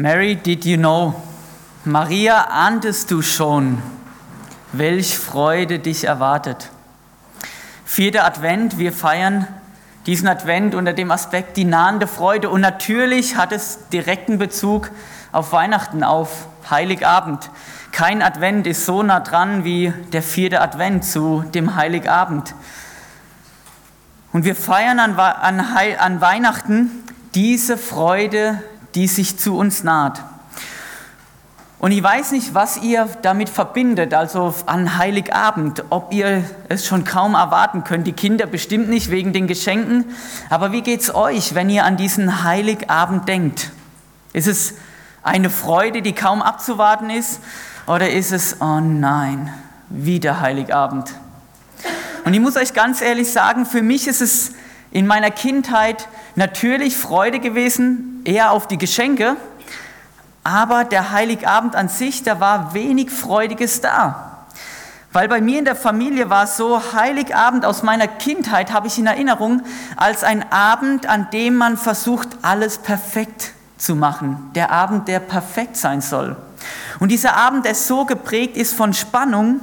Mary, did you know? Maria, ahntest du schon, welch Freude dich erwartet? Vierter Advent, wir feiern diesen Advent unter dem Aspekt die nahende Freude und natürlich hat es direkten Bezug auf Weihnachten, auf Heiligabend. Kein Advent ist so nah dran wie der vierte Advent zu dem Heiligabend. Und wir feiern an, an, an Weihnachten diese Freude, die sich zu uns naht. Und ich weiß nicht, was ihr damit verbindet, also an Heiligabend, ob ihr es schon kaum erwarten könnt. Die Kinder bestimmt nicht wegen den Geschenken. Aber wie geht es euch, wenn ihr an diesen Heiligabend denkt? Ist es eine Freude, die kaum abzuwarten ist? Oder ist es, oh nein, wieder Heiligabend? Und ich muss euch ganz ehrlich sagen, für mich ist es in meiner Kindheit natürlich Freude gewesen, eher auf die Geschenke, aber der Heiligabend an sich, da war wenig Freudiges da. Weil bei mir in der Familie war es so, Heiligabend aus meiner Kindheit habe ich in Erinnerung als ein Abend, an dem man versucht, alles perfekt zu machen. Der Abend, der perfekt sein soll. Und dieser Abend, der so geprägt ist von Spannung,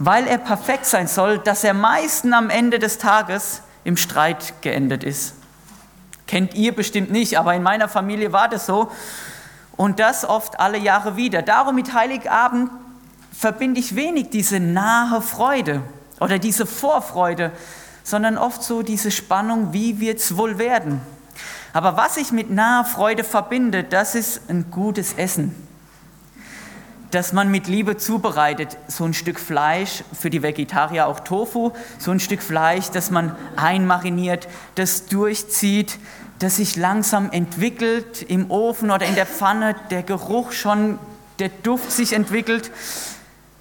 weil er perfekt sein soll, dass er meistens am Ende des Tages im Streit geendet ist. Kennt ihr bestimmt nicht, aber in meiner Familie war das so. Und das oft alle Jahre wieder. Darum mit Heiligabend verbinde ich wenig diese nahe Freude oder diese Vorfreude, sondern oft so diese Spannung, wie wird es wohl werden. Aber was ich mit naher Freude verbinde, das ist ein gutes Essen das man mit Liebe zubereitet. So ein Stück Fleisch, für die Vegetarier auch Tofu, so ein Stück Fleisch, das man einmariniert, das durchzieht, das sich langsam entwickelt im Ofen oder in der Pfanne, der Geruch schon, der Duft sich entwickelt,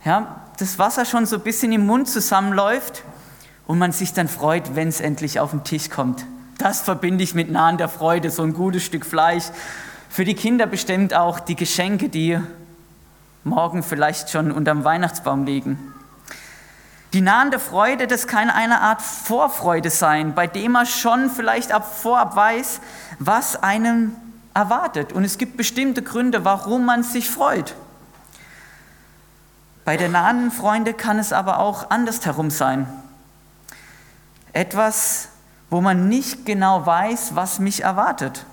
ja, das Wasser schon so ein bisschen im Mund zusammenläuft und man sich dann freut, wenn es endlich auf den Tisch kommt. Das verbinde ich mit nahender Freude, so ein gutes Stück Fleisch. Für die Kinder bestimmt auch die Geschenke, die morgen vielleicht schon unterm Weihnachtsbaum liegen. Die nahende Freude, das kann eine Art Vorfreude sein, bei dem man schon vielleicht ab vorab weiß, was einem erwartet. Und es gibt bestimmte Gründe, warum man sich freut. Bei der nahen Freunde kann es aber auch andersherum sein. Etwas, wo man nicht genau weiß, was mich erwartet.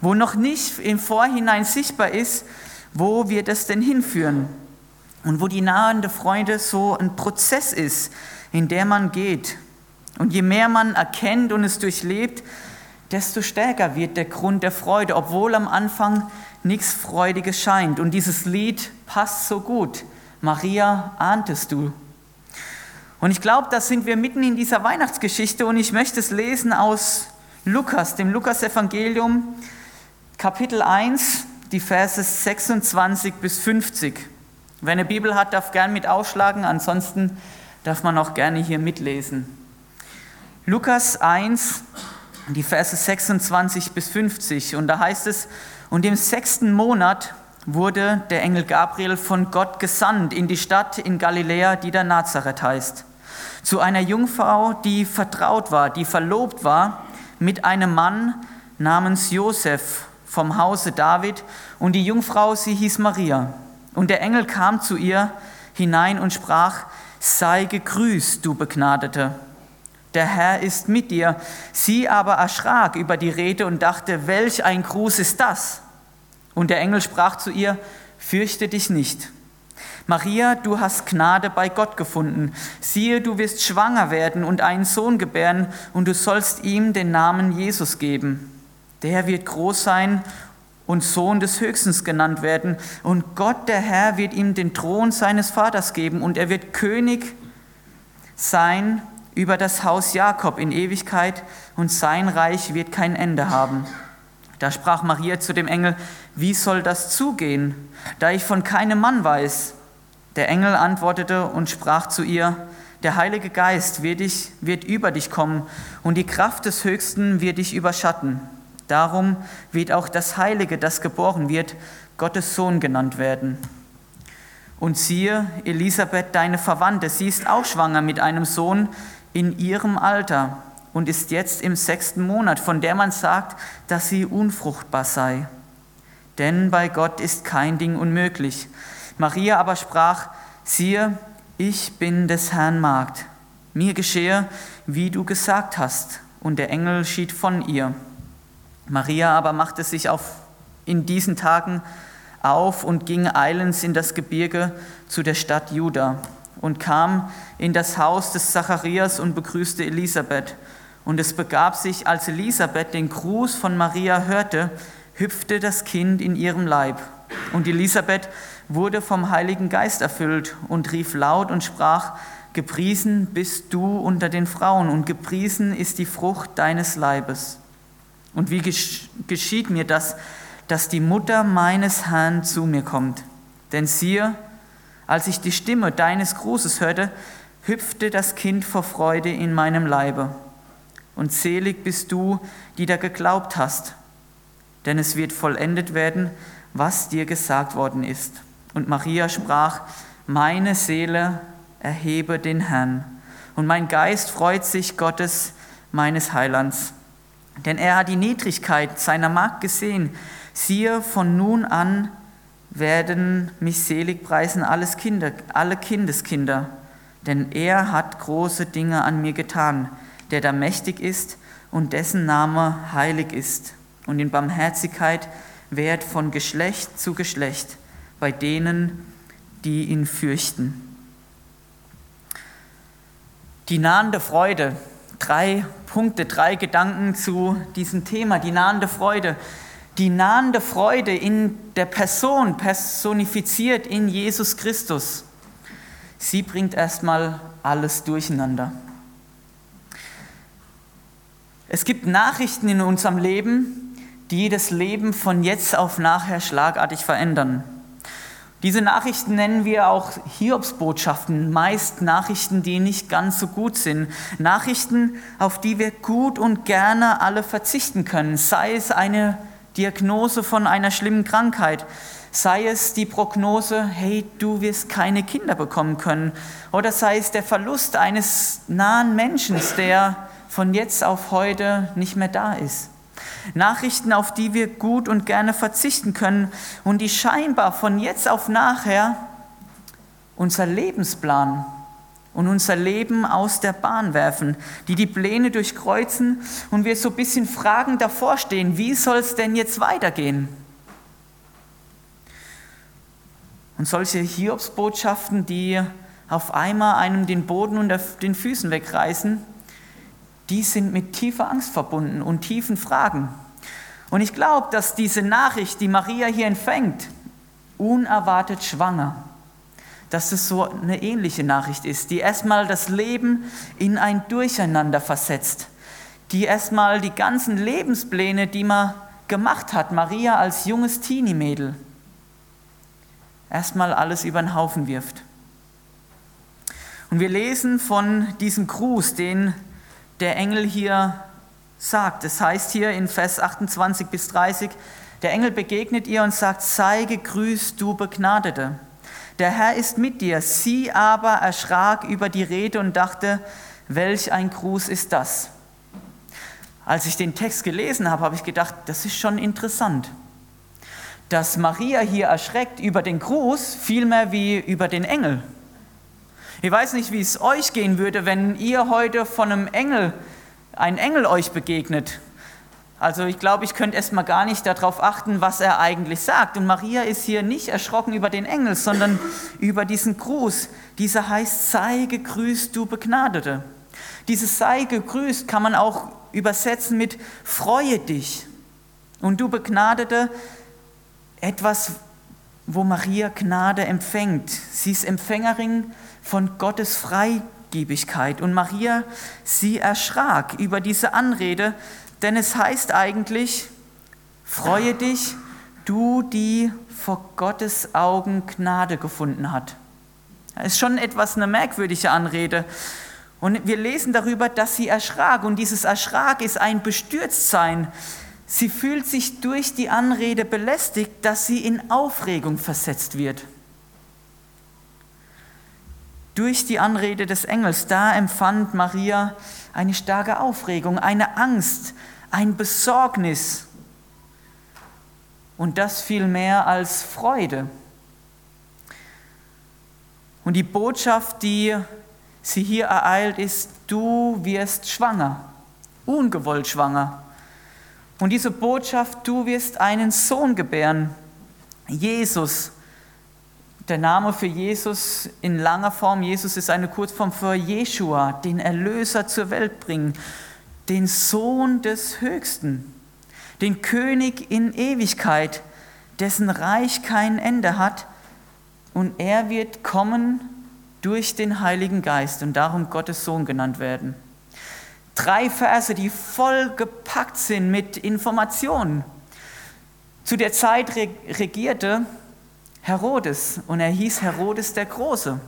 Wo noch nicht im Vorhinein sichtbar ist, wo wir das denn hinführen und wo die nahende Freude so ein Prozess ist, in der man geht. Und je mehr man erkennt und es durchlebt, desto stärker wird der Grund der Freude, obwohl am Anfang nichts Freudiges scheint. Und dieses Lied passt so gut. Maria, ahntest du? Und ich glaube, da sind wir mitten in dieser Weihnachtsgeschichte und ich möchte es lesen aus Lukas, dem Lukas-Evangelium, Kapitel 1, die Verse 26 bis 50. Wer eine Bibel hat, darf gern mit ausschlagen, ansonsten darf man auch gerne hier mitlesen. Lukas 1, die Verse 26 bis 50. Und da heißt es, und im sechsten Monat wurde der Engel Gabriel von Gott gesandt in die Stadt in Galiläa, die der Nazareth heißt, zu einer Jungfrau, die vertraut war, die verlobt war mit einem Mann namens Josef vom Hause David, und die Jungfrau, sie hieß Maria. Und der Engel kam zu ihr hinein und sprach, sei gegrüßt, du Begnadete. Der Herr ist mit dir. Sie aber erschrak über die Rede und dachte, welch ein Gruß ist das? Und der Engel sprach zu ihr, fürchte dich nicht. Maria, du hast Gnade bei Gott gefunden. Siehe, du wirst schwanger werden und einen Sohn gebären, und du sollst ihm den Namen Jesus geben. Der wird groß sein und Sohn des Höchstens genannt werden. Und Gott, der Herr, wird ihm den Thron seines Vaters geben und er wird König sein über das Haus Jakob in Ewigkeit und sein Reich wird kein Ende haben. Da sprach Maria zu dem Engel, wie soll das zugehen, da ich von keinem Mann weiß? Der Engel antwortete und sprach zu ihr, der Heilige Geist wird, dich, wird über dich kommen und die Kraft des Höchsten wird dich überschatten. Darum wird auch das Heilige, das geboren wird, Gottes Sohn genannt werden. Und siehe, Elisabeth, deine Verwandte, sie ist auch schwanger mit einem Sohn in ihrem Alter und ist jetzt im sechsten Monat, von der man sagt, dass sie unfruchtbar sei. denn bei Gott ist kein Ding unmöglich. Maria aber sprach, siehe, ich bin des Herrn Magd. Mir geschehe, wie du gesagt hast. Und der Engel schied von ihr. Maria aber machte sich auf in diesen Tagen auf und ging eilends in das Gebirge zu der Stadt Juda und kam in das Haus des Zacharias und begrüßte Elisabeth. Und es begab sich, als Elisabeth den Gruß von Maria hörte, hüpfte das Kind in ihrem Leib. Und Elisabeth wurde vom Heiligen Geist erfüllt und rief laut und sprach, Gepriesen bist du unter den Frauen und gepriesen ist die Frucht deines Leibes. Und wie geschieht mir das, dass die Mutter meines Herrn zu mir kommt? Denn siehe, als ich die Stimme deines Grußes hörte, hüpfte das Kind vor Freude in meinem Leibe. Und selig bist du, die da geglaubt hast, denn es wird vollendet werden, was dir gesagt worden ist. Und Maria sprach, meine Seele erhebe den Herrn, und mein Geist freut sich Gottes, meines Heilands. Denn er hat die Niedrigkeit seiner Magd gesehen. Siehe, von nun an werden mich selig preisen alles Kinder, alle Kindeskinder, denn er hat große Dinge an mir getan, der da mächtig ist und dessen Name heilig ist und in Barmherzigkeit währt von Geschlecht zu Geschlecht bei denen, die ihn fürchten. Die nahende Freude, drei Punkte, drei Gedanken zu diesem Thema, die nahende Freude. Die nahende Freude in der Person, personifiziert in Jesus Christus, sie bringt erstmal alles durcheinander. Es gibt Nachrichten in unserem Leben, die das Leben von jetzt auf nachher schlagartig verändern. Diese Nachrichten nennen wir auch Hiobsbotschaften, meist Nachrichten, die nicht ganz so gut sind. Nachrichten, auf die wir gut und gerne alle verzichten können, sei es eine Diagnose von einer schlimmen Krankheit, sei es die Prognose, hey, du wirst keine Kinder bekommen können, oder sei es der Verlust eines nahen Menschen, der von jetzt auf heute nicht mehr da ist. Nachrichten, auf die wir gut und gerne verzichten können und die scheinbar von jetzt auf nachher unser Lebensplan und unser Leben aus der Bahn werfen, die die Pläne durchkreuzen und wir so ein bisschen fragend davor stehen, wie soll es denn jetzt weitergehen? Und solche Hiobsbotschaften, die auf einmal einem den Boden unter den Füßen wegreißen, die sind mit tiefer Angst verbunden und tiefen Fragen. Und ich glaube, dass diese Nachricht, die Maria hier empfängt, unerwartet schwanger, dass es so eine ähnliche Nachricht ist, die erstmal das Leben in ein Durcheinander versetzt, die erstmal die ganzen Lebenspläne, die man gemacht hat, Maria als junges Teenie-Mädel, erstmal alles über den Haufen wirft. Und wir lesen von diesem Gruß, den der Engel hier sagt. Es heißt hier in Vers 28 bis 30, der Engel begegnet ihr und sagt, sei gegrüßt, du Begnadete. Der Herr ist mit dir. Sie aber erschrak über die Rede und dachte, welch ein Gruß ist das? Als ich den Text gelesen habe, habe ich gedacht, das ist schon interessant. Dass Maria hier erschreckt über den Gruß, vielmehr wie über den Engel. Ich weiß nicht, wie es euch gehen würde, wenn ihr heute von einem Engel, ein Engel euch begegnet. Also ich glaube, ich könnte erstmal gar nicht darauf achten, was er eigentlich sagt. Und Maria ist hier nicht erschrocken über den Engel, sondern über diesen Gruß. Dieser heißt, sei gegrüßt, du Begnadete. Dieses sei gegrüßt kann man auch übersetzen mit freue dich. Und du Begnadete, etwas, wo Maria Gnade empfängt. Sie ist Empfängerin von Gottes Freigebigkeit. Und Maria, sie erschrak über diese Anrede, denn es heißt eigentlich, freue dich, du, die vor Gottes Augen Gnade gefunden hat. Das ist schon etwas eine merkwürdige Anrede. Und wir lesen darüber, dass sie erschrak. Und dieses Erschrak ist ein Bestürztsein. Sie fühlt sich durch die Anrede belästigt, dass sie in Aufregung versetzt wird durch die Anrede des Engels, da empfand Maria eine starke Aufregung, eine Angst, ein Besorgnis. und das viel mehr als Freude. Und die Botschaft, die sie hier ereilt, ist, du wirst schwanger, ungewollt schwanger. Und diese Botschaft, du wirst einen Sohn gebären, Jesus. Der Name für Jesus in langer Form, Jesus ist eine Kurzform für Jeshua, den Erlöser zur Welt bringen, den Sohn des Höchsten, den König in Ewigkeit, dessen Reich kein Ende hat. Und er wird kommen durch den Heiligen Geist und darum Gottes Sohn genannt werden. Drei Verse, die voll gepackt sind mit Informationen. Zu der Zeit regierte Herodes und er hieß Herodes der Große.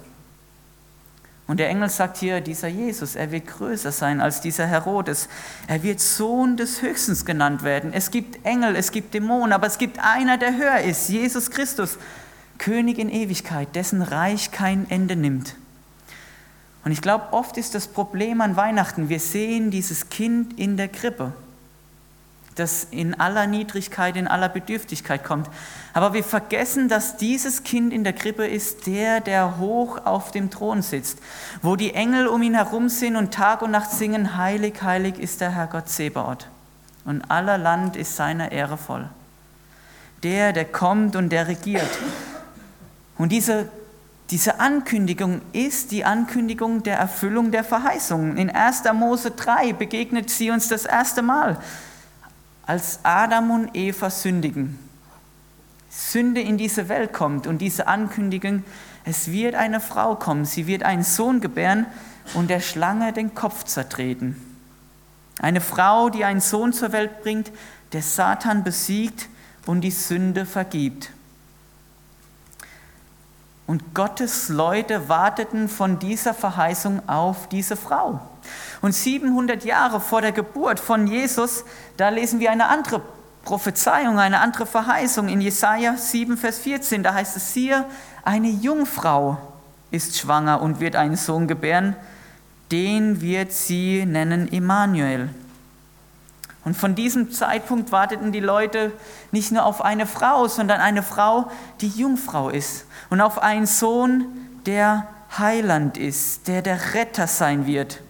Und der Engel sagt hier, dieser Jesus, er wird größer sein als dieser Herodes. Er wird Sohn des Höchstens genannt werden. Es gibt Engel, es gibt Dämonen, aber es gibt einer, der höher ist, Jesus Christus, König in Ewigkeit, dessen Reich kein Ende nimmt. Und ich glaube, oft ist das Problem an Weihnachten, wir sehen dieses Kind in der Krippe, das in aller Niedrigkeit, in aller Bedürftigkeit kommt. Aber wir vergessen, dass dieses Kind in der Krippe ist der, der hoch auf dem Thron sitzt, wo die Engel um ihn herum sind und Tag und Nacht singen, heilig, heilig ist der Herr Gott Zebaoth. Und aller Land ist seiner Ehre voll. Der, der kommt und der regiert. Und diese diese Ankündigung ist die Ankündigung der Erfüllung der Verheißungen. In 1. Mose 3 begegnet sie uns das erste Mal, als Adam und Eva sündigen. Sünde in diese Welt kommt und diese Ankündigung, es wird eine Frau kommen, sie wird einen Sohn gebären und der Schlange den Kopf zertreten. Eine Frau, die einen Sohn zur Welt bringt, der Satan besiegt und die Sünde vergibt. Und Gottes Leute warteten von dieser Verheißung auf diese Frau. Und 700 Jahre vor der Geburt von Jesus, da lesen wir eine andere Prophezeiung, eine andere Verheißung in Jesaja 7, Vers 14. Da heißt es hier: Eine Jungfrau ist schwanger und wird einen Sohn gebären, den wird sie nennen Immanuel. Und von diesem Zeitpunkt warteten die Leute nicht nur auf eine Frau, sondern eine Frau, die Jungfrau ist. Und auf einen Sohn, der Heiland ist, der der Retter sein wird.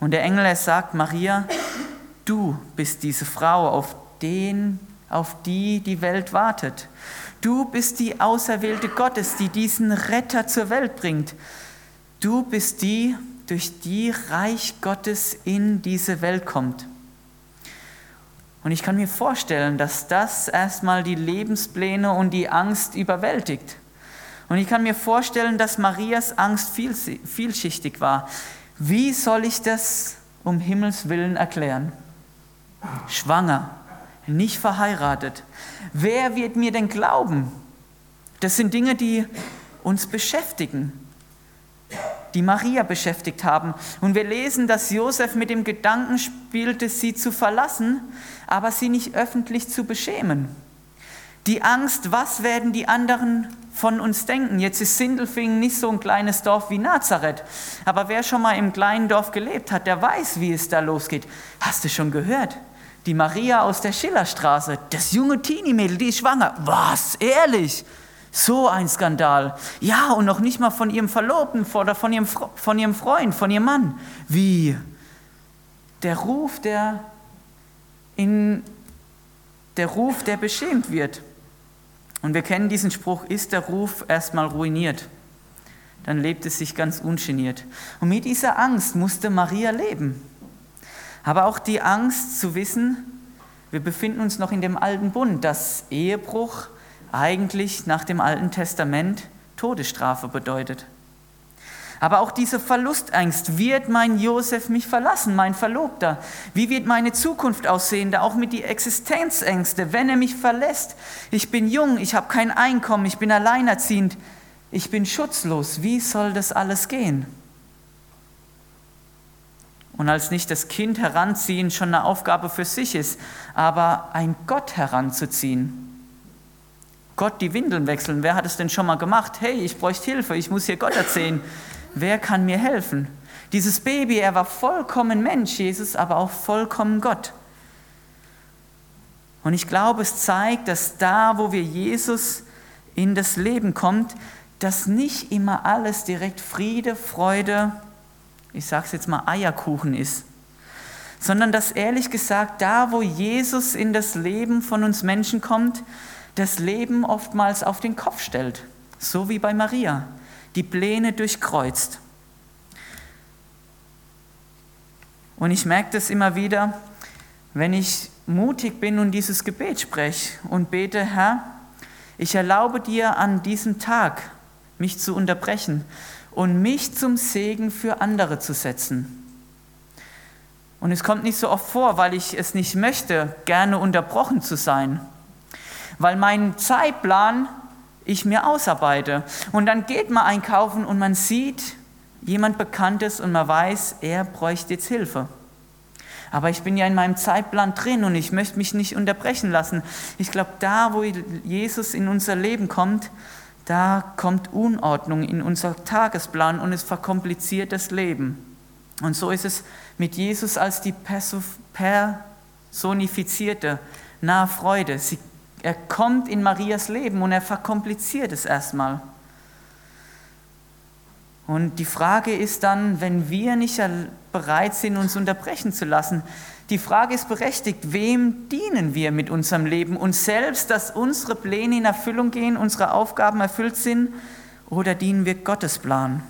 Und der Engel, er sagt, Maria, du bist diese Frau, auf den, auf die die Welt wartet. Du bist die Auserwählte Gottes, die diesen Retter zur Welt bringt. Du bist die, durch die Reich Gottes in diese Welt kommt. Und ich kann mir vorstellen, dass das erstmal die Lebenspläne und die Angst überwältigt. Und ich kann mir vorstellen, dass Marias Angst vielschichtig war. Wie soll ich das um Himmels willen erklären? Schwanger, nicht verheiratet. Wer wird mir denn glauben? Das sind Dinge, die uns beschäftigen die Maria beschäftigt haben. Und wir lesen, dass Josef mit dem Gedanken spielte, sie zu verlassen, aber sie nicht öffentlich zu beschämen. Die Angst, was werden die anderen von uns denken? Jetzt ist Sindelfingen nicht so ein kleines Dorf wie Nazareth, aber wer schon mal im kleinen Dorf gelebt hat, der weiß, wie es da losgeht. Hast du schon gehört? Die Maria aus der Schillerstraße, das junge Teenie-Mädel, die ist schwanger. Was? Ehrlich? So ein Skandal. Ja, und noch nicht mal von ihrem Verlobten oder von ihrem, von ihrem Freund, von ihrem Mann. Wie? Der Ruf, der in der Ruf, der beschämt wird. Und wir kennen diesen Spruch, ist der Ruf erstmal ruiniert, dann lebt es sich ganz ungeniert. Und mit dieser Angst musste Maria leben. Aber auch die Angst zu wissen, wir befinden uns noch in dem alten Bund, dass Ehebruch eigentlich nach dem Alten Testament Todesstrafe bedeutet. Aber auch diese Verlustangst, wird mein Josef mich verlassen, mein Verlobter? Wie wird meine Zukunft aussehen? Da auch mit die Existenzängste, wenn er mich verlässt. Ich bin jung, ich habe kein Einkommen, ich bin alleinerziehend, ich bin schutzlos. Wie soll das alles gehen? Und als nicht das Kind heranziehen schon eine Aufgabe für sich ist, aber ein Gott heranzuziehen, Gott die Windeln wechseln. Wer hat es denn schon mal gemacht? Hey, ich bräuchte Hilfe, ich muss hier Gott erzählen. Wer kann mir helfen? Dieses Baby, er war vollkommen Mensch, Jesus, aber auch vollkommen Gott. Und ich glaube, es zeigt, dass da, wo wir Jesus in das Leben kommt, dass nicht immer alles direkt Friede, Freude, ich sage es jetzt mal Eierkuchen ist, sondern dass ehrlich gesagt, da, wo Jesus in das Leben von uns Menschen kommt, das Leben oftmals auf den Kopf stellt, so wie bei Maria, die Pläne durchkreuzt. Und ich merke das immer wieder, wenn ich mutig bin und dieses Gebet spreche und bete, Herr, ich erlaube dir an diesem Tag, mich zu unterbrechen und mich zum Segen für andere zu setzen. Und es kommt nicht so oft vor, weil ich es nicht möchte, gerne unterbrochen zu sein, weil mein Zeitplan ich mir ausarbeite. Und dann geht man einkaufen und man sieht jemand Bekanntes und man weiß, er bräuchte jetzt Hilfe. Aber ich bin ja in meinem Zeitplan drin und ich möchte mich nicht unterbrechen lassen. Ich glaube, da, wo Jesus in unser Leben kommt, da kommt Unordnung in unser Tagesplan und es verkompliziert das Leben. Und so ist es mit Jesus als die personifizierte nahe Freude. Sie, er kommt in Marias Leben und er verkompliziert es erstmal. Und die Frage ist dann, wenn wir nicht bereit sind, uns unterbrechen zu lassen, die Frage ist berechtigt, wem dienen wir mit unserem Leben? Uns selbst, dass unsere Pläne in Erfüllung gehen, unsere Aufgaben erfüllt sind, oder dienen wir Gottes Plan?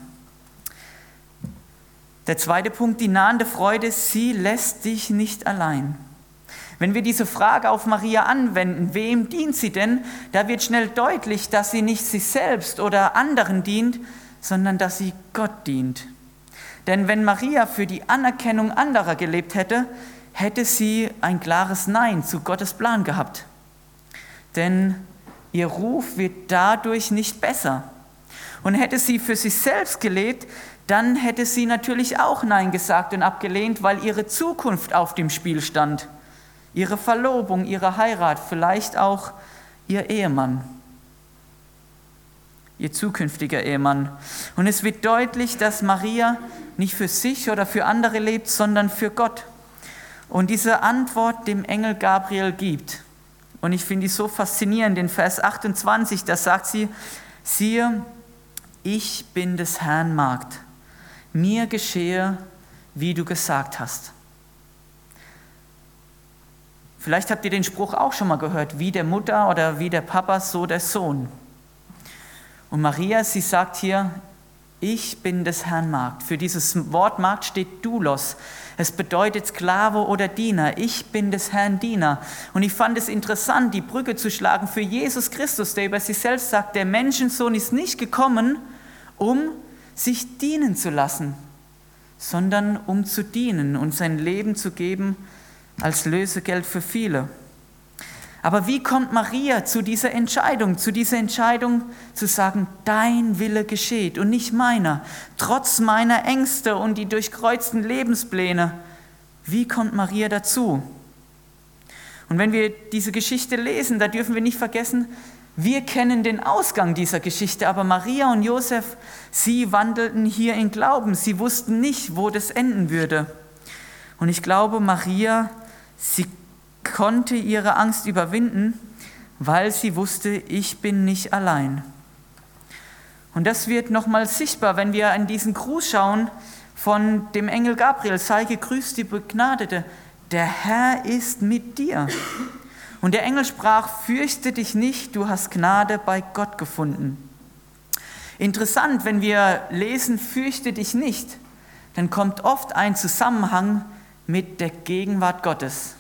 Der zweite Punkt, die nahende Freude, sie lässt dich nicht allein. Wenn wir diese Frage auf Maria anwenden, wem dient sie denn, da wird schnell deutlich, dass sie nicht sich selbst oder anderen dient, sondern dass sie Gott dient. Denn wenn Maria für die Anerkennung anderer gelebt hätte, hätte sie ein klares Nein zu Gottes Plan gehabt. Denn ihr Ruf wird dadurch nicht besser. Und hätte sie für sich selbst gelebt, dann hätte sie natürlich auch Nein gesagt und abgelehnt, weil ihre Zukunft auf dem Spiel stand. Ihre Verlobung, ihre Heirat, vielleicht auch ihr Ehemann ihr zukünftiger Ehemann. Und es wird deutlich, dass Maria nicht für sich oder für andere lebt, sondern für Gott. Und diese Antwort dem Engel Gabriel gibt. Und ich finde die so faszinierend. In Vers 28, da sagt sie, siehe, ich bin des Herrn Magd. Mir geschehe, wie du gesagt hast. Vielleicht habt ihr den Spruch auch schon mal gehört, wie der Mutter oder wie der Papa, so der Sohn. Und Maria, sie sagt hier, ich bin des Herrn Magd. Für dieses Wort Magd steht Doulos. Es bedeutet Sklave oder Diener. Ich bin des Herrn Diener. Und ich fand es interessant, die Brücke zu schlagen für Jesus Christus, der über sich selbst sagt, der Menschensohn ist nicht gekommen, um sich dienen zu lassen, sondern um zu dienen und sein Leben zu geben als Lösegeld für viele. Aber wie kommt Maria zu dieser Entscheidung, zu dieser Entscheidung zu sagen, dein Wille geschieht und nicht meiner, trotz meiner Ängste und die durchkreuzten Lebenspläne? Wie kommt Maria dazu? Und wenn wir diese Geschichte lesen, da dürfen wir nicht vergessen, wir kennen den Ausgang dieser Geschichte, aber Maria und Josef, sie wandelten hier in Glauben. Sie wussten nicht, wo das enden würde. Und ich glaube, Maria, sie konnte ihre Angst überwinden, weil sie wusste, ich bin nicht allein. Und das wird nochmal sichtbar, wenn wir an diesen Gruß schauen von dem Engel Gabriel. Sei gegrüßt, die Begnadete. Der Herr ist mit dir. Und der Engel sprach, fürchte dich nicht, du hast Gnade bei Gott gefunden. Interessant, wenn wir lesen, fürchte dich nicht, dann kommt oft ein Zusammenhang mit der Gegenwart Gottes.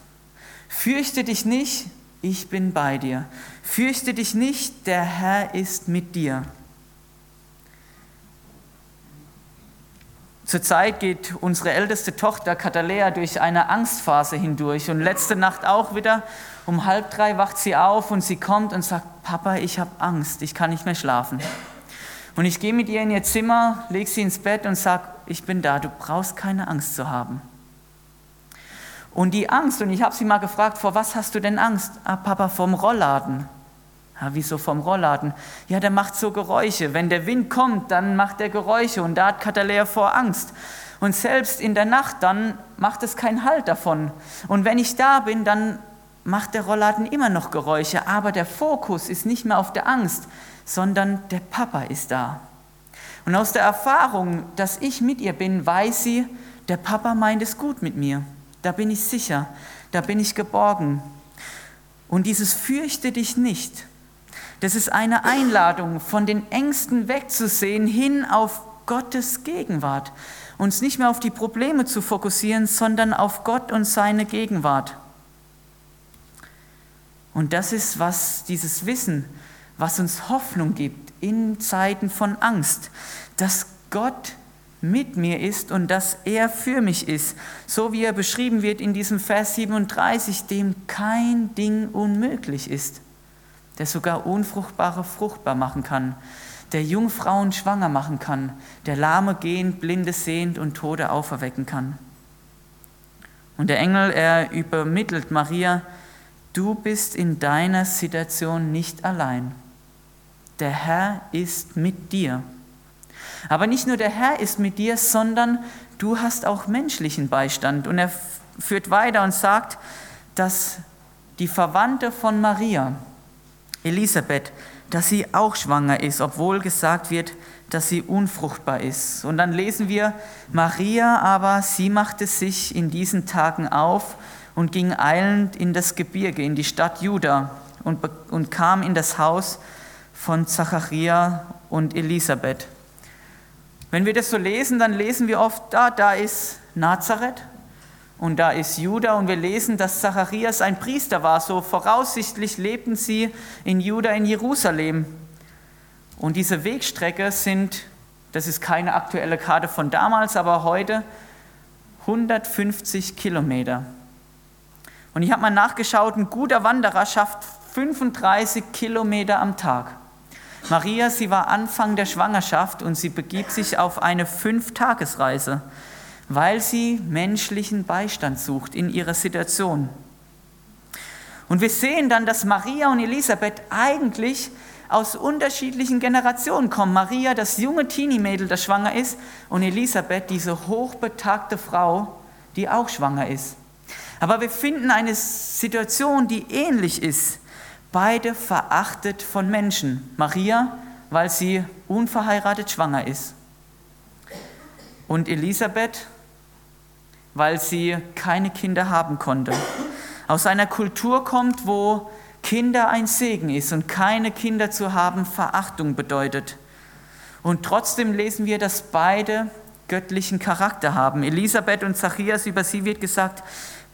Fürchte dich nicht, ich bin bei dir. Fürchte dich nicht, der Herr ist mit dir. Zurzeit geht unsere älteste Tochter Katalea durch eine Angstphase hindurch und letzte Nacht auch wieder. Um halb drei wacht sie auf und sie kommt und sagt, Papa, ich habe Angst, ich kann nicht mehr schlafen. Und ich gehe mit ihr in ihr Zimmer, lege sie ins Bett und sage, ich bin da, du brauchst keine Angst zu haben. Und die Angst, und ich habe sie mal gefragt, vor was hast du denn Angst? Ah, Papa, vom Rollladen. Ja, wieso vom Rollladen? Ja, der macht so Geräusche. Wenn der Wind kommt, dann macht er Geräusche und da hat Katalea vor Angst. Und selbst in der Nacht, dann macht es keinen Halt davon. Und wenn ich da bin, dann macht der Rollladen immer noch Geräusche, aber der Fokus ist nicht mehr auf der Angst, sondern der Papa ist da. Und aus der Erfahrung, dass ich mit ihr bin, weiß sie, der Papa meint es gut mit mir. Da bin ich sicher, da bin ich geborgen. Und dieses fürchte dich nicht, das ist eine Einladung, von den Ängsten wegzusehen, hin auf Gottes Gegenwart. Uns nicht mehr auf die Probleme zu fokussieren, sondern auf Gott und seine Gegenwart. Und das ist, was dieses Wissen, was uns Hoffnung gibt in Zeiten von Angst, dass Gott mit mir ist und dass er für mich ist, so wie er beschrieben wird in diesem Vers 37, dem kein Ding unmöglich ist, der sogar Unfruchtbare fruchtbar machen kann, der Jungfrauen schwanger machen kann, der Lahme gehend, Blinde sehend und Tode auferwecken kann. Und der Engel, er übermittelt Maria, du bist in deiner Situation nicht allein. Der Herr ist mit dir. Aber nicht nur der Herr ist mit dir, sondern du hast auch menschlichen Beistand. Und er führt weiter und sagt, dass die Verwandte von Maria, Elisabeth, dass sie auch schwanger ist, obwohl gesagt wird, dass sie unfruchtbar ist. Und dann lesen wir, Maria aber, sie machte sich in diesen Tagen auf und ging eilend in das Gebirge, in die Stadt Juda und, und kam in das Haus von Zacharia und Elisabeth. Wenn wir das so lesen, dann lesen wir oft, da, da ist Nazareth und da ist Juda und wir lesen, dass Zacharias ein Priester war. So voraussichtlich lebten sie in Juda in Jerusalem. Und diese Wegstrecke sind, das ist keine aktuelle Karte von damals, aber heute 150 Kilometer. Und ich habe mal nachgeschaut, ein guter Wanderer schafft 35 Kilometer am Tag. Maria, sie war Anfang der Schwangerschaft und sie begibt sich auf eine Fünf-Tagesreise, weil sie menschlichen Beistand sucht in ihrer Situation. Und wir sehen dann, dass Maria und Elisabeth eigentlich aus unterschiedlichen Generationen kommen. Maria, das junge Teenie-Mädel, das schwanger ist, und Elisabeth, diese hochbetagte Frau, die auch schwanger ist. Aber wir finden eine Situation, die ähnlich ist. Beide verachtet von Menschen. Maria, weil sie unverheiratet schwanger ist. Und Elisabeth, weil sie keine Kinder haben konnte. Aus einer Kultur kommt, wo Kinder ein Segen ist und keine Kinder zu haben Verachtung bedeutet. Und trotzdem lesen wir, dass beide göttlichen Charakter haben. Elisabeth und Zacharias, über sie wird gesagt,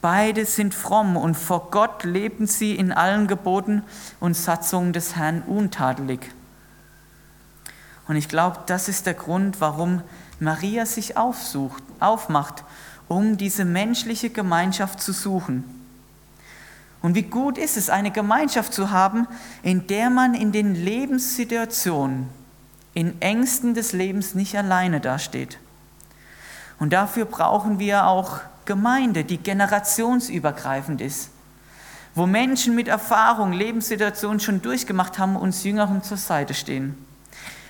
Beide sind fromm und vor Gott leben sie in allen Geboten und Satzungen des Herrn untadelig. Und ich glaube, das ist der Grund, warum Maria sich aufsucht, aufmacht, um diese menschliche Gemeinschaft zu suchen. Und wie gut ist es, eine Gemeinschaft zu haben, in der man in den Lebenssituationen, in Ängsten des Lebens nicht alleine dasteht. Und dafür brauchen wir auch Gemeinde, die generationsübergreifend ist, wo Menschen mit Erfahrung, Lebenssituationen schon durchgemacht haben, uns Jüngeren zur Seite stehen.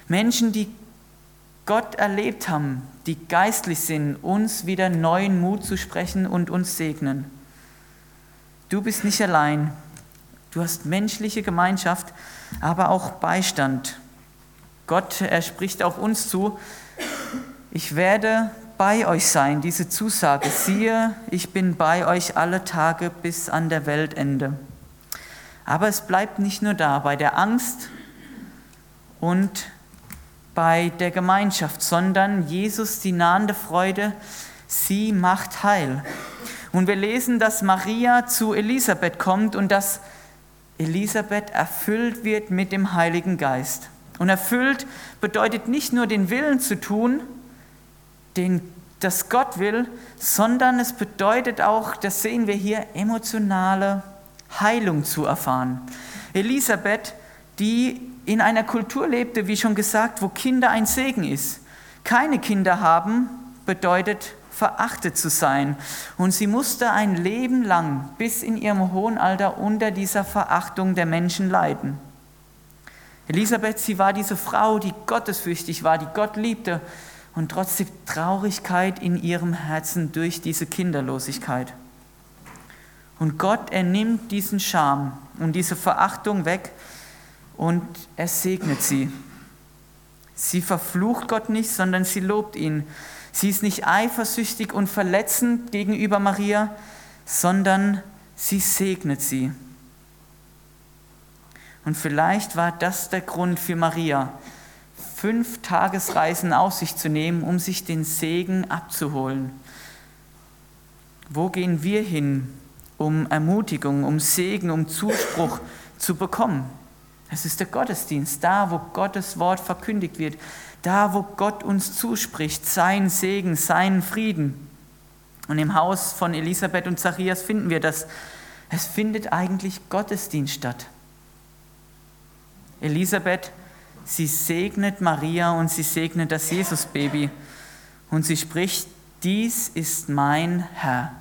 Menschen, die Gott erlebt haben, die geistlich sind, uns wieder neuen Mut zu sprechen und uns segnen. Du bist nicht allein. Du hast menschliche Gemeinschaft, aber auch Beistand. Gott, er spricht auch uns zu, ich werde bei euch sein, diese Zusage, siehe, ich bin bei euch alle Tage bis an der Weltende. Aber es bleibt nicht nur da, bei der Angst und bei der Gemeinschaft, sondern Jesus, die nahende Freude, sie macht heil. Und wir lesen, dass Maria zu Elisabeth kommt und dass Elisabeth erfüllt wird mit dem Heiligen Geist. Und erfüllt bedeutet nicht nur den Willen zu tun, den, das Gott will, sondern es bedeutet auch, das sehen wir hier, emotionale Heilung zu erfahren. Elisabeth, die in einer Kultur lebte, wie schon gesagt, wo Kinder ein Segen ist. Keine Kinder haben bedeutet verachtet zu sein. Und sie musste ein Leben lang bis in ihrem hohen Alter unter dieser Verachtung der Menschen leiden. Elisabeth, sie war diese Frau, die gottesfürchtig war, die Gott liebte, und trotzdem Traurigkeit in ihrem Herzen durch diese Kinderlosigkeit. Und Gott, er nimmt diesen Scham und diese Verachtung weg und er segnet sie. Sie verflucht Gott nicht, sondern sie lobt ihn. Sie ist nicht eifersüchtig und verletzend gegenüber Maria, sondern sie segnet sie. Und vielleicht war das der Grund für Maria, fünf Tagesreisen auf sich zu nehmen, um sich den Segen abzuholen. Wo gehen wir hin, um Ermutigung, um Segen, um Zuspruch zu bekommen? Es ist der Gottesdienst, da wo Gottes Wort verkündigt wird, da wo Gott uns zuspricht, sein Segen, seinen Frieden. Und im Haus von Elisabeth und Zacharias finden wir das. Es findet eigentlich Gottesdienst statt. Elisabeth, sie segnet Maria und sie segnet das Jesusbaby. Und sie spricht, dies ist mein Herr.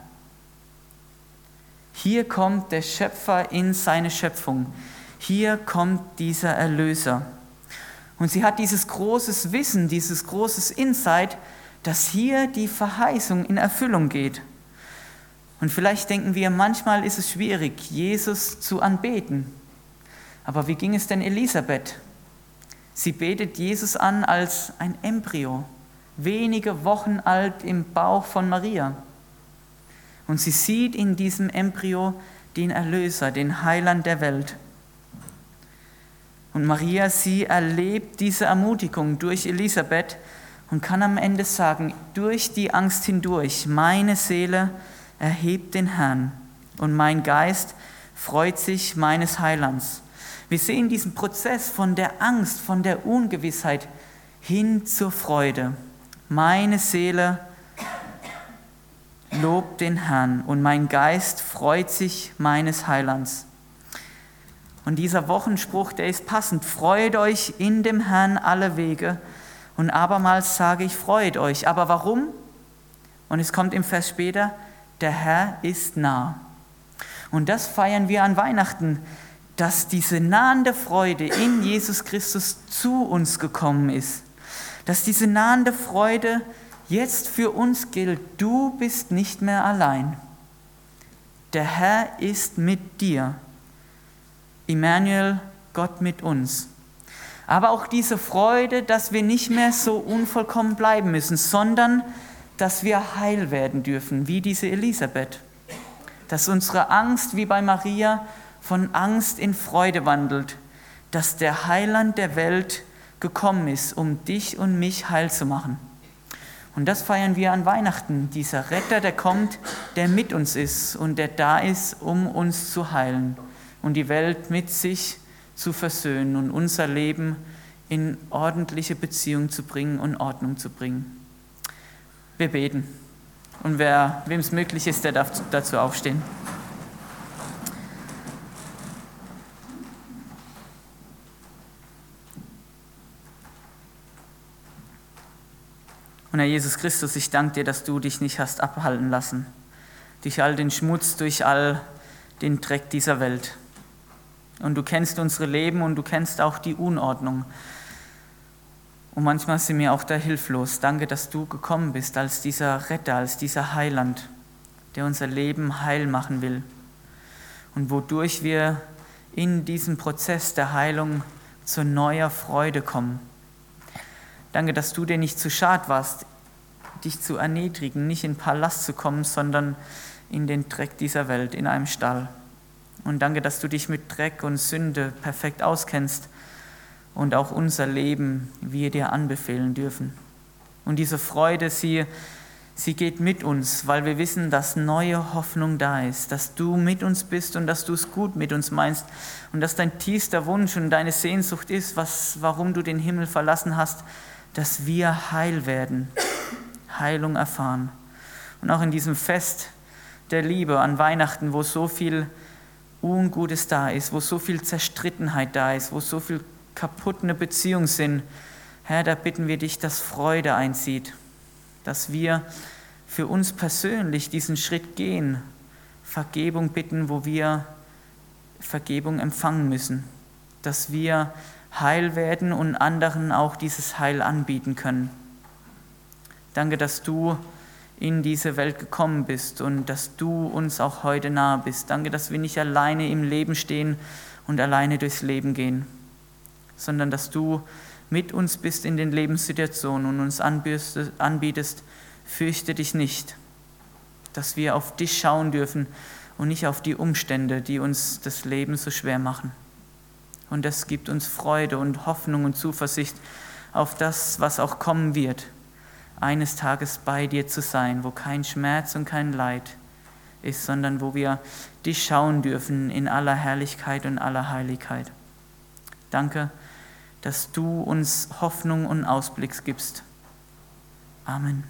Hier kommt der Schöpfer in seine Schöpfung. Hier kommt dieser Erlöser. Und sie hat dieses großes Wissen, dieses großes Insight, dass hier die Verheißung in Erfüllung geht. Und vielleicht denken wir, manchmal ist es schwierig, Jesus zu anbeten. Aber wie ging es denn Elisabeth? Sie betet Jesus an als ein Embryo, wenige Wochen alt im Bauch von Maria. Und sie sieht in diesem Embryo den Erlöser, den Heiland der Welt. Und Maria, sie erlebt diese Ermutigung durch Elisabeth und kann am Ende sagen, durch die Angst hindurch, meine Seele erhebt den Herrn und mein Geist freut sich meines Heilands. Wir sehen diesen Prozess von der Angst, von der Ungewissheit hin zur Freude. Meine Seele lobt den Herrn und mein Geist freut sich meines Heilands. Und dieser Wochenspruch, der ist passend. Freut euch in dem Herrn alle Wege. Und abermals sage ich, freut euch. Aber warum? Und es kommt im Vers später, der Herr ist nah. Und das feiern wir an Weihnachten dass diese nahende Freude in Jesus Christus zu uns gekommen ist. Dass diese nahende Freude jetzt für uns gilt. Du bist nicht mehr allein. Der Herr ist mit dir. Immanuel, Gott mit uns. Aber auch diese Freude, dass wir nicht mehr so unvollkommen bleiben müssen, sondern dass wir heil werden dürfen, wie diese Elisabeth. Dass unsere Angst, wie bei Maria, von Angst in Freude wandelt, dass der Heiland der Welt gekommen ist, um dich und mich heil zu machen. Und das feiern wir an Weihnachten, dieser Retter, der kommt, der mit uns ist und der da ist, um uns zu heilen und die Welt mit sich zu versöhnen und unser Leben in ordentliche Beziehung zu bringen und Ordnung zu bringen. Wir beten. Und wer, wem es möglich ist, der darf dazu aufstehen. Und Herr Jesus Christus, ich danke dir, dass du dich nicht hast abhalten lassen, durch all den Schmutz, durch all den Dreck dieser Welt. Und du kennst unsere Leben und du kennst auch die Unordnung. Und manchmal sind wir auch da hilflos. Danke, dass du gekommen bist als dieser Retter, als dieser Heiland, der unser Leben heil machen will. Und wodurch wir in diesem Prozess der Heilung zu neuer Freude kommen Danke, dass du dir nicht zu schad warst, dich zu erniedrigen, nicht in den Palast zu kommen, sondern in den Dreck dieser Welt, in einem Stall. Und danke, dass du dich mit Dreck und Sünde perfekt auskennst und auch unser Leben wir dir anbefehlen dürfen. Und diese Freude, sie, sie geht mit uns, weil wir wissen, dass neue Hoffnung da ist, dass du mit uns bist und dass du es gut mit uns meinst und dass dein tiefster Wunsch und deine Sehnsucht ist, was, warum du den Himmel verlassen hast, dass wir heil werden, Heilung erfahren. Und auch in diesem Fest der Liebe an Weihnachten, wo so viel Ungutes da ist, wo so viel Zerstrittenheit da ist, wo so viel kaputte Beziehungen sind, Herr, da bitten wir dich, dass Freude einzieht, dass wir für uns persönlich diesen Schritt gehen, Vergebung bitten, wo wir Vergebung empfangen müssen, dass wir heil werden und anderen auch dieses Heil anbieten können. Danke, dass du in diese Welt gekommen bist und dass du uns auch heute nahe bist. Danke, dass wir nicht alleine im Leben stehen und alleine durchs Leben gehen, sondern dass du mit uns bist in den Lebenssituationen und uns anbietest, fürchte dich nicht, dass wir auf dich schauen dürfen und nicht auf die Umstände, die uns das Leben so schwer machen. Und das gibt uns Freude und Hoffnung und Zuversicht auf das, was auch kommen wird eines Tages bei dir zu sein, wo kein Schmerz und kein Leid ist, sondern wo wir dich schauen dürfen in aller Herrlichkeit und aller Heiligkeit. Danke, dass du uns Hoffnung und Ausblick gibst. Amen.